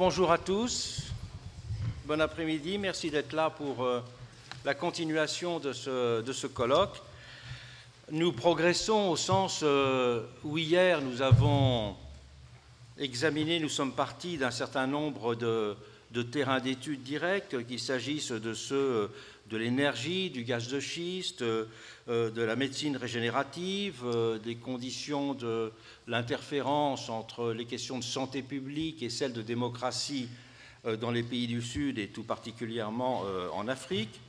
Bonjour à tous, bon après-midi, merci d'être là pour euh, la continuation de ce, colloque. Nous progressons au sens euh, où hier nous avons examiné, nous sommes partis d'un certain nombre de, de terrains d'études directs, qu'il s'agisse de ceux de l'énergie, du gaz de schiste, euh, de la médecine régénérative, euh, des conditions de l'interférence entre les questions de santé publique et celles de démocratie euh, dans les pays du Sud et tout particulièrement en Afrique.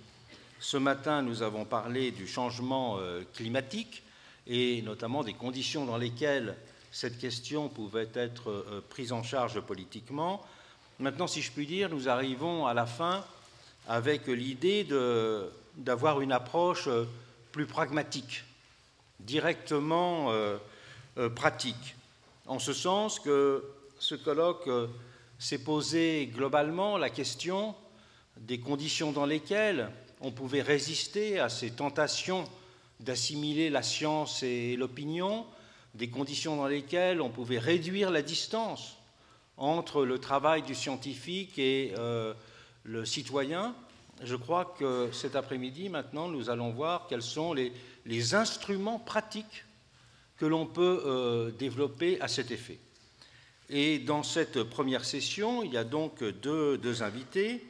Ce matin, nous avons parlé du changement climatique et notamment des conditions dans lesquelles cette question pouvait être prise en charge politiquement. Maintenant, si je puis dire, nous arrivons à la fin avec l'idée d'avoir une approche euh, plus pragmatique, directement euh, euh, pratique, en ce sens que ce colloque s'est posé globalement la question des conditions dans lesquelles on pouvait résister à ces tentations d'assimiler la science et l'opinion, des conditions dans lesquelles on pouvait réduire la distance entre le travail du scientifique et le citoyen, je crois que cet après-midi, maintenant, nous allons voir quels sont les, instruments pratiques que l'on peut euh, développer à cet effet. Et dans cette première session, il y a donc deux, invités.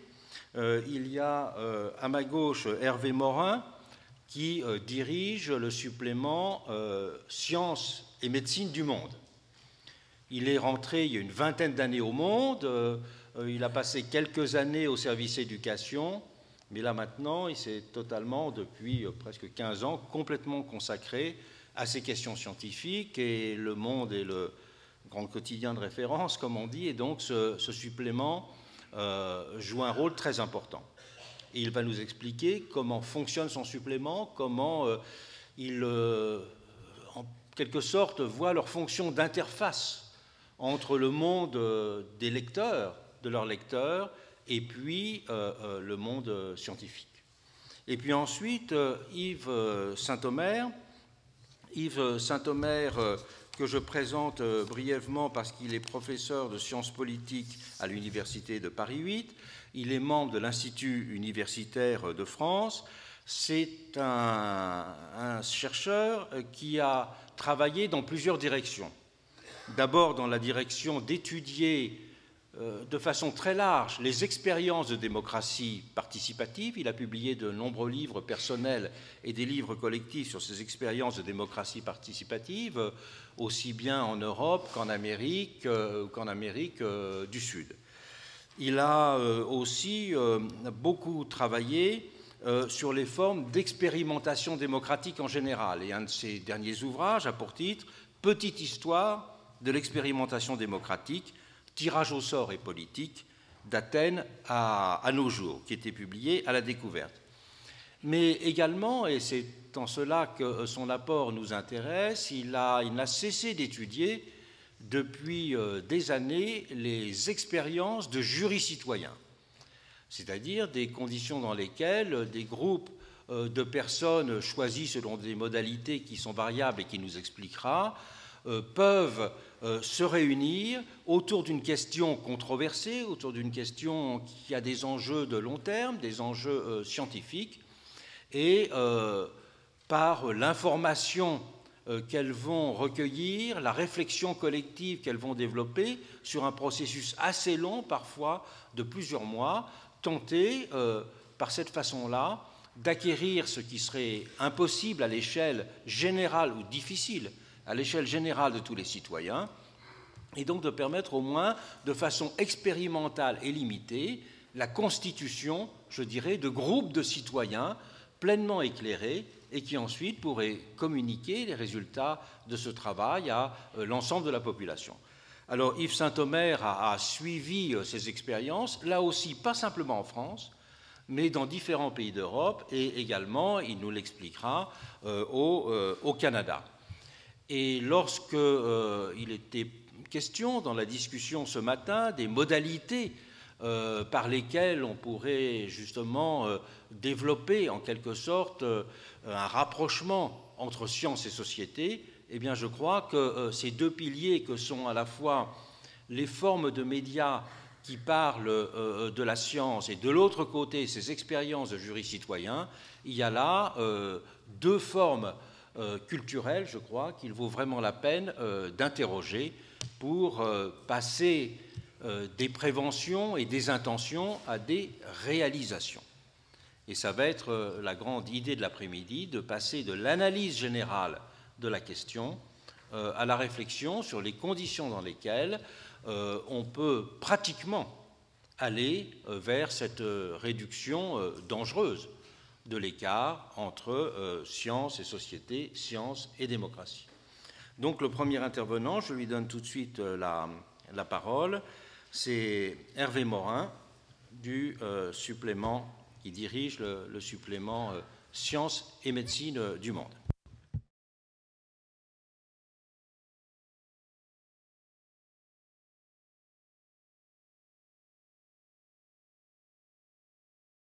Euh, il y a euh, à ma gauche Hervé Morin, qui dirige le supplément Sciences et médecine du monde. Il est rentré il y a une vingtaine d'années au monde. Euh, il a passé quelques années au service éducation, mais là maintenant, il s'est totalement, depuis euh, presque 15 ans, complètement consacré à ces questions scientifiques et le monde est le grand quotidien de référence, comme on dit, et donc ce, supplément euh, joue un rôle très important. Et il va nous expliquer comment fonctionne son supplément, comment il, en quelque sorte, voit leur fonction d'interface entre le monde des lecteurs de leurs lecteurs et puis euh, euh, le monde scientifique. Et puis ensuite, euh, Yves Saint-Omer, Yves Saint-Omer, que je présente brièvement parce qu'il est professeur de sciences politiques à l'Université de Paris 8. Il est membre de l'Institut universitaire de France. C'est un, chercheur qui a travaillé dans plusieurs directions. D'abord dans la direction d'étudier euh, de façon très large les expériences de démocratie participative. Il a publié de nombreux livres personnels et des livres collectifs sur ces expériences de démocratie participative, euh, aussi bien en Europe qu'en Amérique, euh, qu'en Amérique du Sud. Il a aussi beaucoup travaillé sur les formes d'expérimentation démocratique en général. Et un de ses derniers ouvrages a pour titre Petite histoire de l'expérimentation démocratique Tirage au sort et politique d'Athènes à, nos jours, qui était publié à la découverte. Mais également, et c'est en cela que son apport nous intéresse, il n'a cessé d'étudier depuis euh, des années les expériences de jury citoyen, c'est-à-dire des conditions dans lesquelles des groupes euh, de personnes choisies selon des modalités qui sont variables et qui nous expliquera, peuvent euh, se réunir autour d'une question controversée, autour d'une question qui a des enjeux de long terme, des enjeux euh, scientifiques, et par l'information qu'elles vont recueillir, la réflexion collective qu'elles vont développer sur un processus assez long, parfois de plusieurs mois, tenter par cette façon-là d'acquérir ce qui serait impossible à l'échelle générale ou difficile à l'échelle générale de tous les citoyens, et donc de permettre au moins de façon expérimentale et limitée la constitution, je dirais, de groupes de citoyens pleinement éclairés et qui ensuite pourraient communiquer les résultats de ce travail à euh, l'ensemble de la population. Alors Yves Saint-Omer a, suivi euh, ces expériences, là aussi pas simplement en France, mais dans différents pays d'Europe et également, il nous l'expliquera, euh, au Canada. Et lorsqu'il euh, était question dans la discussion ce matin des modalités euh, par lesquelles on pourrait justement euh, développer en quelque sorte un rapprochement entre science et société, eh bien je crois que ces deux piliers que sont à la fois les formes de médias qui parle de la science et de l'autre côté ses expériences de jury citoyen, il y a là deux formes culturelles, je crois, qu'il vaut vraiment la peine d'interroger pour passer des préventions et des intentions à des réalisations. Et ça va être euh, la grande idée de l'après-midi, de passer de l'analyse générale de la question euh, à la réflexion sur les conditions dans lesquelles euh, on peut pratiquement aller vers cette réduction dangereuse de l'écart entre science et société, science et démocratie. Donc le premier intervenant, je lui donne tout de suite la, la parole, c'est Hervé Morin du supplément qui dirige le, supplément euh, Sciences et médecine euh, du monde.